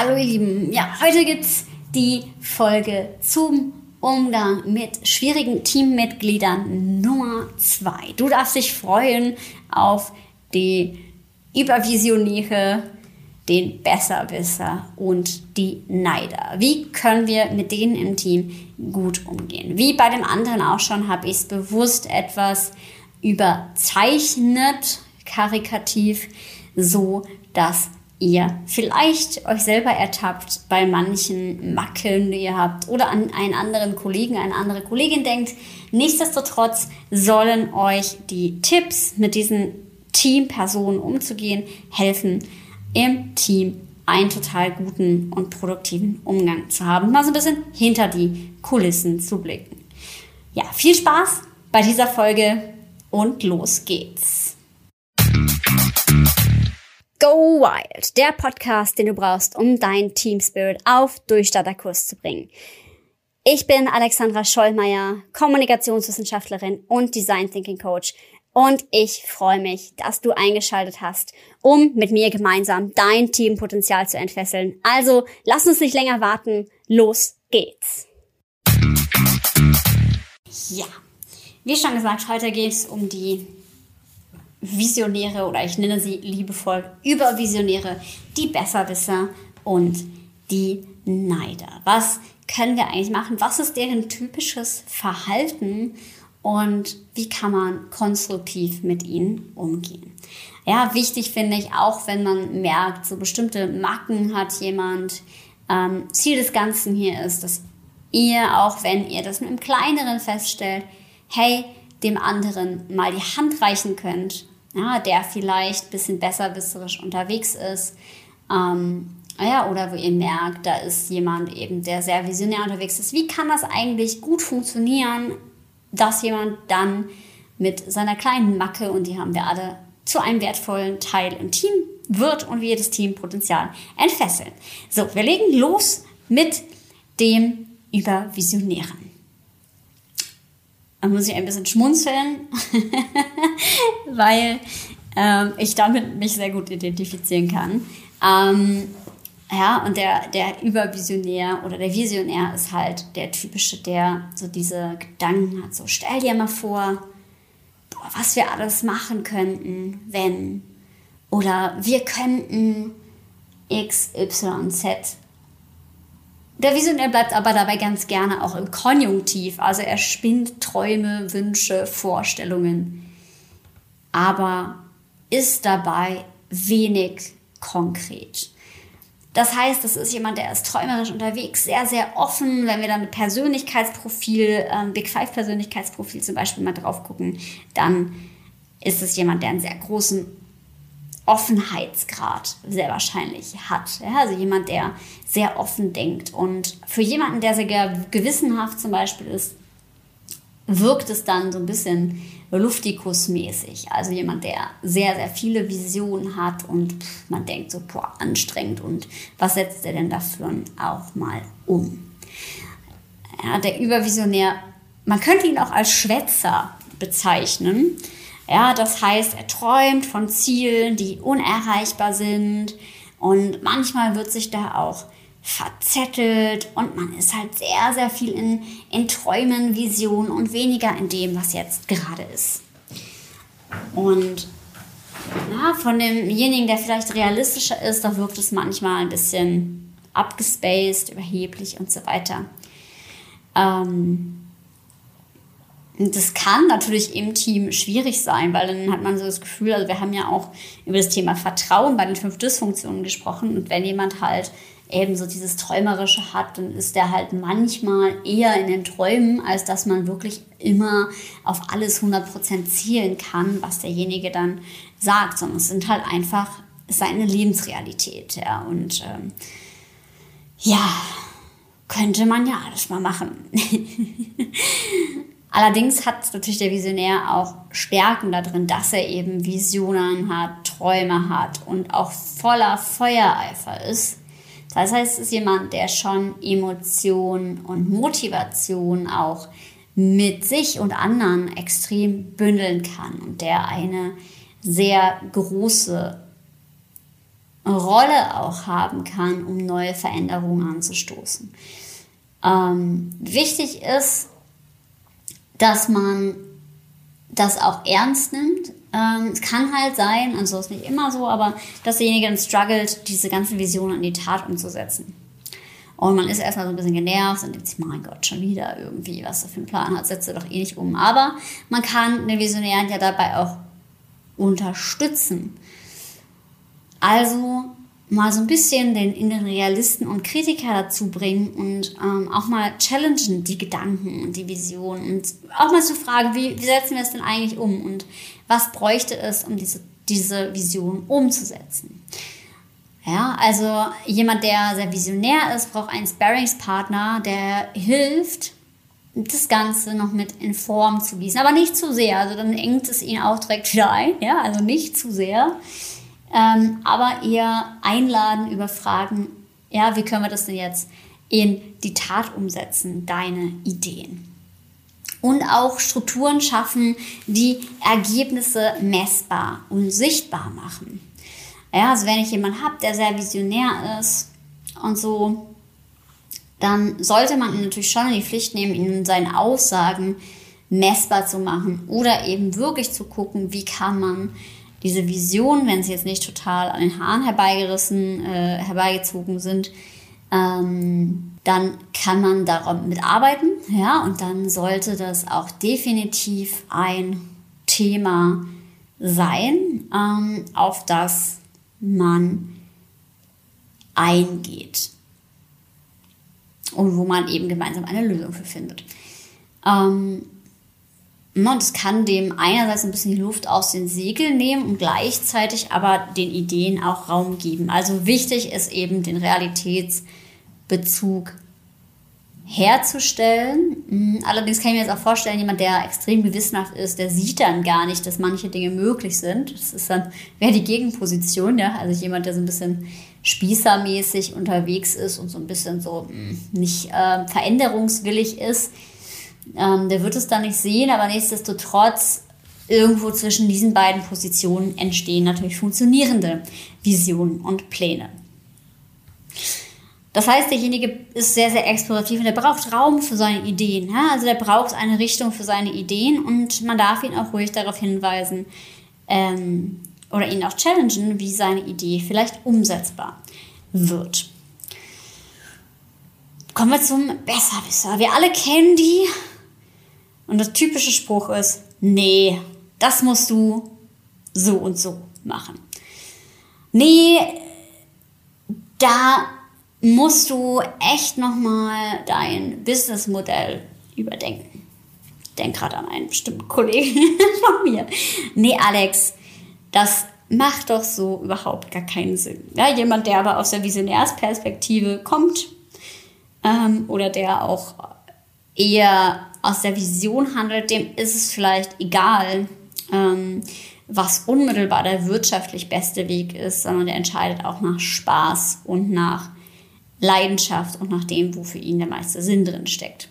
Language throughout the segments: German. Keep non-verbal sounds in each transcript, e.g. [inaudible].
Hallo ihr Lieben, ja, heute gibt's die Folge zum Umgang mit schwierigen Teammitgliedern Nummer zwei. Du darfst dich freuen auf die Übervisionäre, den Besserwisser und die Neider. Wie können wir mit denen im Team gut umgehen? Wie bei dem anderen auch schon, habe ich es bewusst etwas überzeichnet, karikativ, so dass ihr vielleicht euch selber ertappt bei manchen Macken, die ihr habt oder an einen anderen Kollegen, eine andere Kollegin denkt. Nichtsdestotrotz sollen euch die Tipps mit diesen Teampersonen umzugehen helfen, im Team einen total guten und produktiven Umgang zu haben, mal so ein bisschen hinter die Kulissen zu blicken. Ja, viel Spaß bei dieser Folge und los geht's. Go Wild, der Podcast, den du brauchst, um dein Team Spirit auf Durchstarterkurs zu bringen. Ich bin Alexandra Schollmeier, Kommunikationswissenschaftlerin und Design Thinking Coach und ich freue mich, dass du eingeschaltet hast, um mit mir gemeinsam dein Teampotenzial zu entfesseln. Also lass uns nicht länger warten, los geht's. Ja, wie schon gesagt, heute geht es um die Visionäre oder ich nenne sie liebevoll Übervisionäre, die Besserwisser und die Neider. Was können wir eigentlich machen? Was ist deren typisches Verhalten und wie kann man konstruktiv mit ihnen umgehen? Ja, wichtig finde ich auch, wenn man merkt, so bestimmte Macken hat jemand. Ähm, Ziel des Ganzen hier ist, dass ihr, auch wenn ihr das mit einem kleineren feststellt, hey, dem anderen mal die Hand reichen könnt, ja, der vielleicht ein bisschen besserwisserisch unterwegs ist. Ähm, ja, oder wo ihr merkt, da ist jemand eben, der sehr visionär unterwegs ist. Wie kann das eigentlich gut funktionieren, dass jemand dann mit seiner kleinen Macke, und die haben wir alle, zu einem wertvollen Teil im Team wird und wir das Teampotenzial entfesseln. So, wir legen los mit dem Übervisionären. Da muss ich ein bisschen schmunzeln, [laughs] weil ähm, ich damit mich sehr gut identifizieren kann. Ähm, ja, und der, der Übervisionär oder der Visionär ist halt der typische, der so diese Gedanken hat. So, stell dir mal vor, boah, was wir alles machen könnten, wenn. Oder wir könnten X, Y, Z der Visionär bleibt aber dabei ganz gerne auch im Konjunktiv. Also er spinnt Träume, Wünsche, Vorstellungen, aber ist dabei wenig konkret. Das heißt, das ist jemand, der ist träumerisch unterwegs, sehr, sehr offen. Wenn wir dann mit Persönlichkeitsprofil, ähm, Big Five Persönlichkeitsprofil zum Beispiel mal drauf gucken, dann ist es jemand, der einen sehr großen Offenheitsgrad sehr wahrscheinlich hat. Ja, also jemand, der sehr offen denkt. Und für jemanden, der sehr gewissenhaft zum Beispiel ist, wirkt es dann so ein bisschen Luftikus-mäßig. Also jemand, der sehr, sehr viele Visionen hat und man denkt so, boah, anstrengend und was setzt er denn dafür auch mal um? Ja, der Übervisionär, man könnte ihn auch als Schwätzer bezeichnen. Ja, das heißt, er träumt von Zielen, die unerreichbar sind und manchmal wird sich da auch verzettelt und man ist halt sehr, sehr viel in, in Träumen, Visionen und weniger in dem, was jetzt gerade ist. Und ja, von demjenigen, der vielleicht realistischer ist, da wirkt es manchmal ein bisschen abgespaced, überheblich und so weiter. Ähm, das kann natürlich im Team schwierig sein, weil dann hat man so das Gefühl, also wir haben ja auch über das Thema Vertrauen bei den fünf Dysfunktionen gesprochen und wenn jemand halt eben so dieses Träumerische hat, dann ist der halt manchmal eher in den Träumen, als dass man wirklich immer auf alles 100% zielen kann, was derjenige dann sagt, sondern es sind halt einfach seine Lebensrealität, ja, und ähm, ja, könnte man ja alles mal machen. [laughs] Allerdings hat natürlich der Visionär auch Stärken darin, dass er eben Visionen hat, Träume hat und auch voller Feuereifer ist. Das heißt, es ist jemand, der schon Emotionen und Motivation auch mit sich und anderen extrem bündeln kann und der eine sehr große Rolle auch haben kann, um neue Veränderungen anzustoßen. Ähm, wichtig ist, dass man das auch ernst nimmt. Ähm, es kann halt sein, also ist nicht immer so, aber dass derjenige dann struggelt, diese ganzen Visionen in die Tat umzusetzen. Und man ist erstmal so ein bisschen genervt und denkt sich, mein Gott, schon wieder irgendwie, was er für einen Plan hat, setzt er doch eh nicht um. Aber man kann den Visionären ja dabei auch unterstützen. Also mal so ein bisschen den inneren Realisten und Kritiker dazu bringen und ähm, auch mal challengen die Gedanken und die Visionen und auch mal zu fragen, wie, wie setzen wir es denn eigentlich um und was bräuchte es, um diese, diese Vision umzusetzen. Ja, also jemand, der sehr visionär ist, braucht einen Sparringspartner, der hilft, das Ganze noch mit in Form zu gießen, aber nicht zu sehr, also dann engt es ihn auch direkt wieder ein, ja, also nicht zu sehr ähm, aber eher einladen über Fragen, ja, wie können wir das denn jetzt in die Tat umsetzen, deine Ideen. Und auch Strukturen schaffen, die Ergebnisse messbar und sichtbar machen. Ja, also wenn ich jemanden habe, der sehr visionär ist und so, dann sollte man ihn natürlich schon in die Pflicht nehmen, ihn in seinen Aussagen messbar zu machen oder eben wirklich zu gucken, wie kann man diese Vision, wenn sie jetzt nicht total an den Haaren herbeigerissen, äh, herbeigezogen sind, ähm, dann kann man daran mitarbeiten, ja, und dann sollte das auch definitiv ein Thema sein, ähm, auf das man eingeht und wo man eben gemeinsam eine Lösung für findet. Ähm, und es kann dem einerseits ein bisschen die Luft aus den Segeln nehmen und gleichzeitig aber den Ideen auch Raum geben. Also wichtig ist eben den Realitätsbezug herzustellen. Mhm. Allerdings kann ich mir jetzt auch vorstellen, jemand, der extrem gewissenhaft ist, der sieht dann gar nicht, dass manche Dinge möglich sind. Das ist dann, wäre die Gegenposition, ja. Also jemand, der so ein bisschen spießermäßig unterwegs ist und so ein bisschen so mhm, nicht äh, veränderungswillig ist, ähm, der wird es dann nicht sehen, aber nichtsdestotrotz irgendwo zwischen diesen beiden Positionen entstehen natürlich funktionierende Visionen und Pläne. Das heißt, derjenige ist sehr, sehr explorativ und der braucht Raum für seine Ideen. Ja? Also der braucht eine Richtung für seine Ideen und man darf ihn auch ruhig darauf hinweisen ähm, oder ihn auch challengen, wie seine Idee vielleicht umsetzbar wird. Kommen wir zum Besserwisser. Wir alle kennen die und der typische Spruch ist, nee, das musst du so und so machen. Nee, da musst du echt nochmal dein Businessmodell überdenken. Denk gerade an einen bestimmten Kollegen [laughs] von mir. Nee, Alex, das macht doch so überhaupt gar keinen Sinn. Ja, jemand, der aber aus der Visionärsperspektive kommt ähm, oder der auch eher aus der Vision handelt, dem ist es vielleicht egal, ähm, was unmittelbar der wirtschaftlich beste Weg ist, sondern der entscheidet auch nach Spaß und nach Leidenschaft und nach dem, wo für ihn der meiste Sinn drin steckt.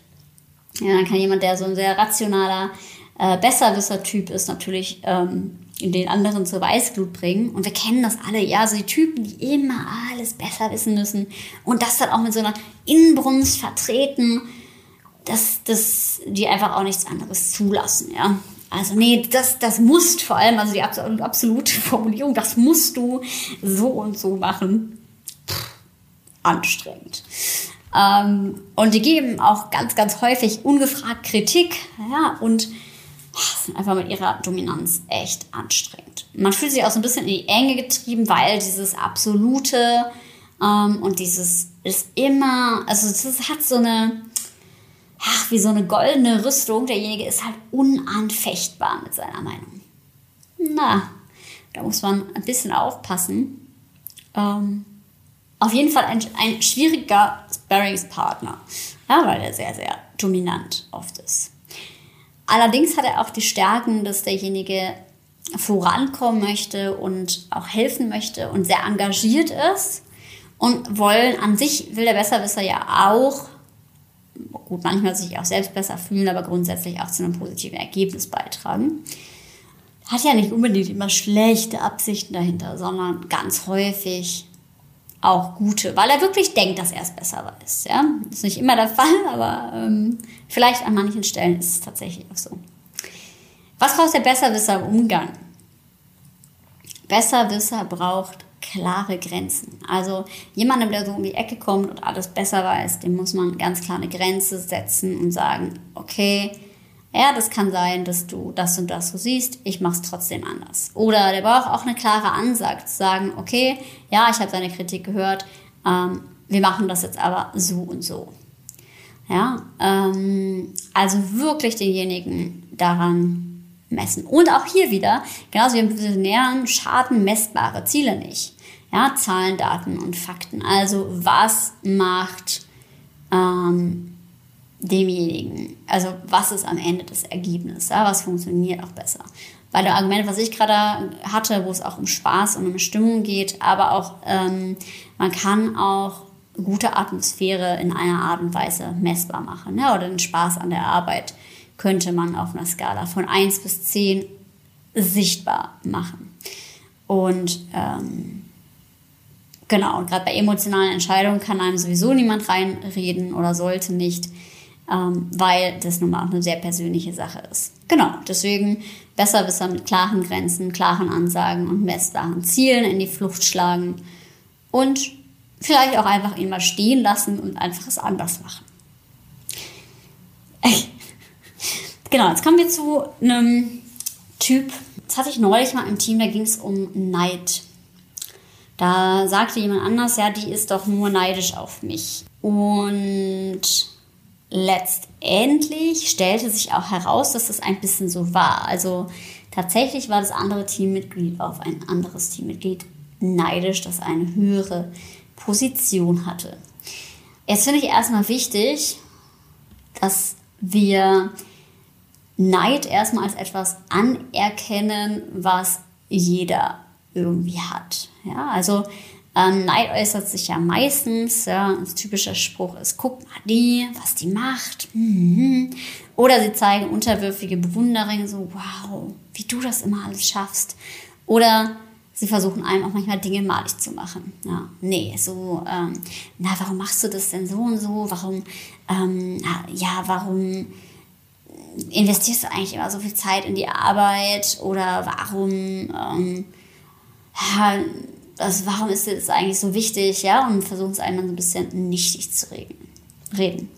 Ja, dann kann jemand, der so ein sehr rationaler äh, Besserwisser-Typ ist, natürlich ähm, den anderen zur Weißglut bringen. Und wir kennen das alle, ja, so die Typen, die immer alles besser wissen müssen und das dann auch mit so einer Inbrunst vertreten dass, dass die einfach auch nichts anderes zulassen, ja. Also nee, das, das musst vor allem, also die absolute [laughs] Formulierung, das musst du so und so machen. Anstrengend. Ähm, und die geben auch ganz, ganz häufig ungefragt Kritik, ja, und sind einfach mit ihrer Dominanz echt anstrengend. Man fühlt sich auch so ein bisschen in die Enge getrieben, weil dieses absolute ähm, und dieses ist immer, also es hat so eine, ach, wie so eine goldene Rüstung. Derjenige ist halt unanfechtbar mit seiner Meinung. Na, da muss man ein bisschen aufpassen. Ähm, auf jeden Fall ein, ein schwieriger Sparringspartner, ja, weil er sehr, sehr dominant oft ist. Allerdings hat er auch die Stärken, dass derjenige vorankommen möchte und auch helfen möchte und sehr engagiert ist. Und wollen an sich will der Besserwisser ja auch gut, manchmal sich auch selbst besser fühlen, aber grundsätzlich auch zu einem positiven Ergebnis beitragen. Hat ja nicht unbedingt immer schlechte Absichten dahinter, sondern ganz häufig auch gute, weil er wirklich denkt, dass er es besser weiß. Ja? Ist nicht immer der [laughs] Fall, aber ähm, vielleicht an manchen Stellen ist es tatsächlich auch so. Was braucht der Besserwisser im Umgang? Besserwisser braucht klare Grenzen. Also jemandem, der so um die Ecke kommt und alles besser weiß, dem muss man ganz klar eine Grenze setzen und sagen, okay, ja, das kann sein, dass du das und das so siehst, ich mache es trotzdem anders. Oder der braucht auch eine klare Ansage, zu sagen, okay, ja, ich habe deine Kritik gehört, ähm, wir machen das jetzt aber so und so. Ja, ähm, also wirklich denjenigen daran messen. Und auch hier wieder, genauso wie im Visionären, schaden messbare Ziele nicht. Ja, Zahlen, Daten und Fakten. Also was macht ähm, demjenigen, also was ist am Ende das Ergebnis, ja, was funktioniert auch besser. Bei dem Argument, was ich gerade hatte, wo es auch um Spaß und um Stimmung geht, aber auch ähm, man kann auch gute Atmosphäre in einer Art und Weise messbar machen ja, oder den Spaß an der Arbeit könnte man auf einer Skala von 1 bis 10 sichtbar machen. Und ähm, genau, gerade bei emotionalen Entscheidungen kann einem sowieso niemand reinreden oder sollte nicht, ähm, weil das nun mal auch eine sehr persönliche Sache ist. Genau, deswegen besser Wisser mit klaren Grenzen, klaren Ansagen und messbaren Zielen in die Flucht schlagen und vielleicht auch einfach ihn mal stehen lassen und einfach es anders machen. Genau, jetzt kommen wir zu einem Typ. Das hatte ich neulich mal im Team, da ging es um Neid. Da sagte jemand anders, ja, die ist doch nur neidisch auf mich. Und letztendlich stellte sich auch heraus, dass das ein bisschen so war. Also tatsächlich war das andere Teammitglied auf ein anderes Teammitglied neidisch, das eine höhere Position hatte. Jetzt finde ich erstmal wichtig, dass wir Neid erstmal als etwas anerkennen, was jeder irgendwie hat. Ja, also ähm, Neid äußert sich ja meistens, ja, ein typischer Spruch ist, guck mal die, was die macht. Mhm. Oder sie zeigen unterwürfige Bewunderung, so, wow, wie du das immer alles schaffst. Oder sie versuchen einem auch manchmal Dinge malig zu machen. Ja, nee, so, ähm, na, warum machst du das denn so und so? Warum, ähm, ja, warum investierst du eigentlich immer so viel Zeit in die Arbeit oder warum, ähm, also warum ist das eigentlich so wichtig, ja, und versuchen es einem dann so ein bisschen nichtig zu reden.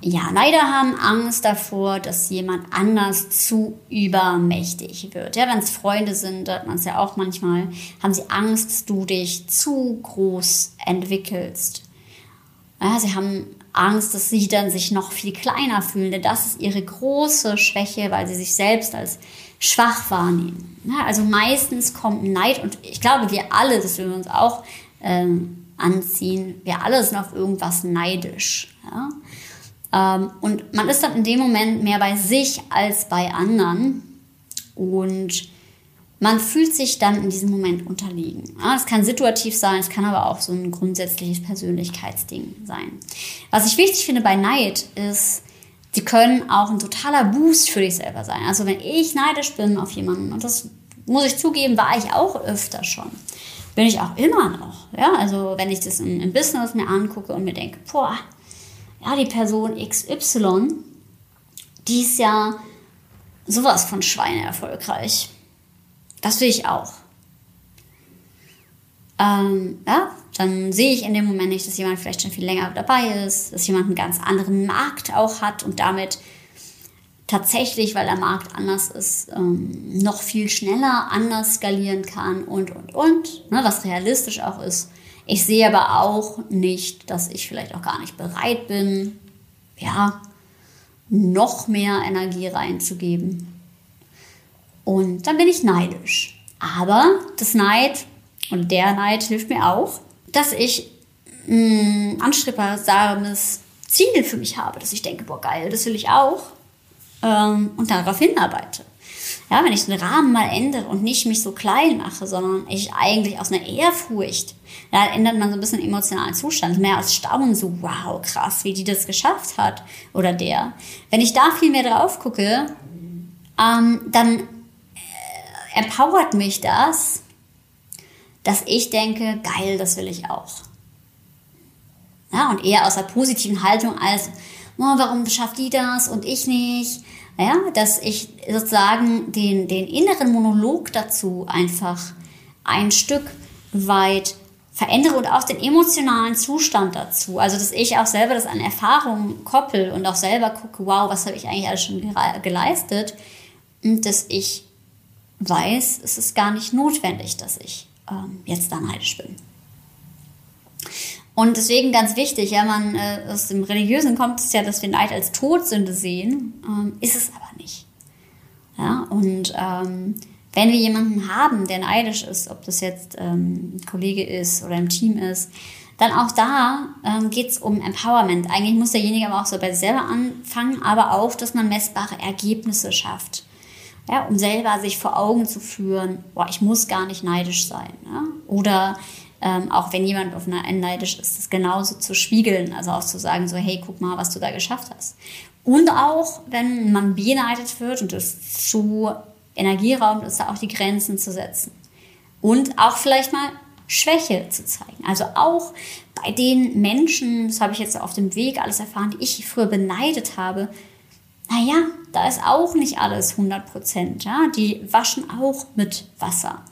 Ja, leider haben Angst davor, dass jemand anders zu übermächtig wird. Ja, wenn es Freunde sind, hat man es ja auch manchmal, haben sie Angst, dass du dich zu groß entwickelst. Ja, sie haben Angst, dass sie dann sich noch viel kleiner fühlen, denn das ist ihre große Schwäche, weil sie sich selbst als schwach wahrnehmen. Ja, also meistens kommt Neid und ich glaube, wir alle, das wir uns auch ähm, anziehen, wir alle sind auf irgendwas neidisch. Ja? Ähm, und man ist dann in dem Moment mehr bei sich als bei anderen und man fühlt sich dann in diesem Moment unterlegen. Es kann situativ sein, es kann aber auch so ein grundsätzliches Persönlichkeitsding sein. Was ich wichtig finde bei Neid ist, sie können auch ein totaler Boost für dich selber sein. Also wenn ich neidisch bin auf jemanden, und das muss ich zugeben, war ich auch öfter schon, bin ich auch immer noch. Ja, also wenn ich das im, im Business mir angucke und mir denke, boah, ja, die Person XY, die ist ja sowas von Schweine erfolgreich das will ich auch. Ähm, ja, dann sehe ich in dem Moment nicht, dass jemand vielleicht schon viel länger dabei ist, dass jemand einen ganz anderen Markt auch hat und damit tatsächlich, weil der Markt anders ist, ähm, noch viel schneller anders skalieren kann und, und, und, ne, was realistisch auch ist. Ich sehe aber auch nicht, dass ich vielleicht auch gar nicht bereit bin, ja, noch mehr Energie reinzugeben und dann bin ich neidisch. Aber das Neid und der Neid hilft mir auch, dass ich ein mm, anstrebbares Ziel für mich habe, dass ich denke, boah, geil, das will ich auch. Ähm, und darauf hinarbeite. Ja, wenn ich den Rahmen mal ändere und nicht mich so klein mache, sondern ich eigentlich aus einer Ehrfurcht, da ändert man so ein bisschen emotionalen Zustand, mehr als Staunen, so wow, krass, wie die das geschafft hat oder der. Wenn ich da viel mehr drauf gucke, ähm, dann empowert mich das, dass ich denke, geil, das will ich auch. Ja, und eher aus der positiven Haltung als, oh, warum schafft die das und ich nicht? Ja, dass ich sozusagen den, den inneren Monolog dazu einfach ein Stück weit verändere und auch den emotionalen Zustand dazu. Also, dass ich auch selber das an Erfahrungen koppel und auch selber gucke, wow, was habe ich eigentlich alles schon geleistet? Und dass ich weiß, es ist gar nicht notwendig, dass ich ähm, jetzt da neidisch bin. Und deswegen ganz wichtig, ja, man äh, aus dem Religiösen kommt es ja, dass wir Neid als Todsünde sehen, ähm, ist es aber nicht. Ja, und ähm, wenn wir jemanden haben, der neidisch ist, ob das jetzt ähm, ein Kollege ist oder im Team ist, dann auch da ähm, geht es um Empowerment. Eigentlich muss derjenige aber auch so bei sich selber anfangen, aber auch, dass man messbare Ergebnisse schafft. Ja, um selber sich vor Augen zu führen, boah, ich muss gar nicht neidisch sein. Ja? Oder ähm, auch wenn jemand auf einer neidisch ist, das genauso zu spiegeln, also auch zu sagen, so, hey, guck mal, was du da geschafft hast. Und auch, wenn man beneidet wird und es zu Energieraum ist, da auch die Grenzen zu setzen. Und auch vielleicht mal Schwäche zu zeigen. Also auch bei den Menschen, das habe ich jetzt auf dem Weg alles erfahren, die ich früher beneidet habe, naja, da ist auch nicht alles 100 Prozent. Ja? Die waschen auch mit Wasser.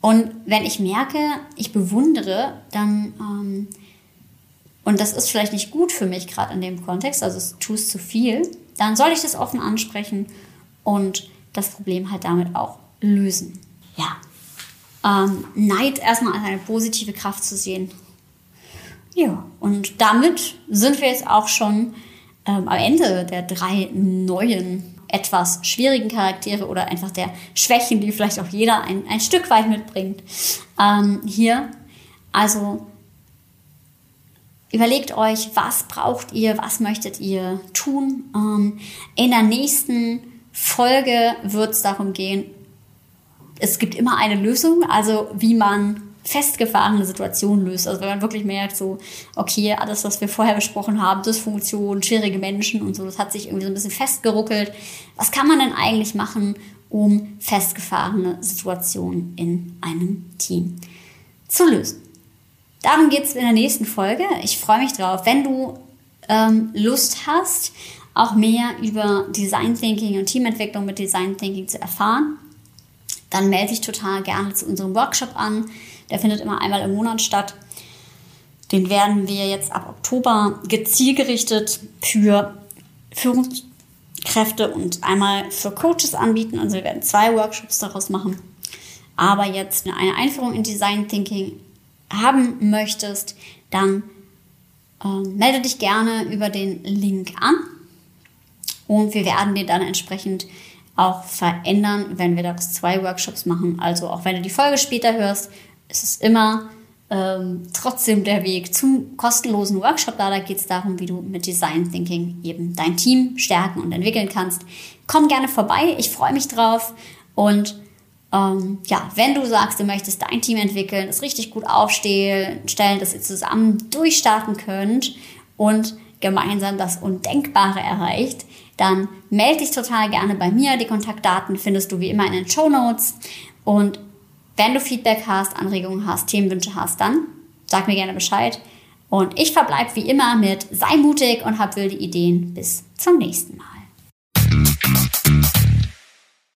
Und wenn ich merke, ich bewundere, dann, ähm, und das ist vielleicht nicht gut für mich gerade in dem Kontext, also es tut zu viel, dann soll ich das offen ansprechen und das Problem halt damit auch lösen. Ja. Ähm, Neid erstmal als eine positive Kraft zu sehen. Ja, und damit sind wir jetzt auch schon ähm, am De der drei neuen etwas schwierigen Charaktere oder einfach der Schwächen, die vielleicht auch jeder ein, ein Stück weit mitbringt, ähm, hier. Also überlegt euch, was braucht ihr, was möchtet ihr tun. Ähm, in der nächsten Folge wird es darum gehen, es gibt immer eine Lösung, also wie man festgefahrene Situation löst. Also wenn man wirklich merkt, so, okay, alles, was wir vorher besprochen haben, Dysfunktion, schwierige Menschen und so, das hat sich irgendwie so ein bisschen festgeruckelt. Was kann man denn eigentlich machen, um festgefahrene Situationen in einem Team zu lösen? Darum geht es in der nächsten Folge. Ich freue mich drauf. Wenn du ähm, Lust hast, auch mehr über Design Thinking und Teamentwicklung mit Design Thinking zu erfahren, dann melde dich total gerne zu unserem Workshop an. Der findet immer einmal im Monat statt. Den werden wir jetzt ab Oktober gezielgerichtet für Führungskräfte und einmal für Coaches anbieten. Also wir werden zwei Workshops daraus machen. Aber jetzt eine Einführung in Design Thinking haben möchtest, dann äh, melde dich gerne über den Link an und wir werden dir dann entsprechend auch verändern, wenn wir daraus zwei Workshops machen. Also auch wenn du die Folge später hörst, es ist immer ähm, trotzdem der Weg zum kostenlosen Workshop da. Da geht es darum, wie du mit Design Thinking eben dein Team stärken und entwickeln kannst. Komm gerne vorbei, ich freue mich drauf. Und ähm, ja, wenn du sagst, du möchtest dein Team entwickeln, es richtig gut aufstellen, stellen, dass ihr zusammen durchstarten könnt und gemeinsam das Undenkbare erreicht, dann melde dich total gerne bei mir. Die Kontaktdaten findest du wie immer in den Show Notes. Und wenn du Feedback hast, Anregungen hast, Themenwünsche hast, dann sag mir gerne Bescheid. Und ich verbleibe wie immer mit sei mutig und hab wilde Ideen. Bis zum nächsten Mal.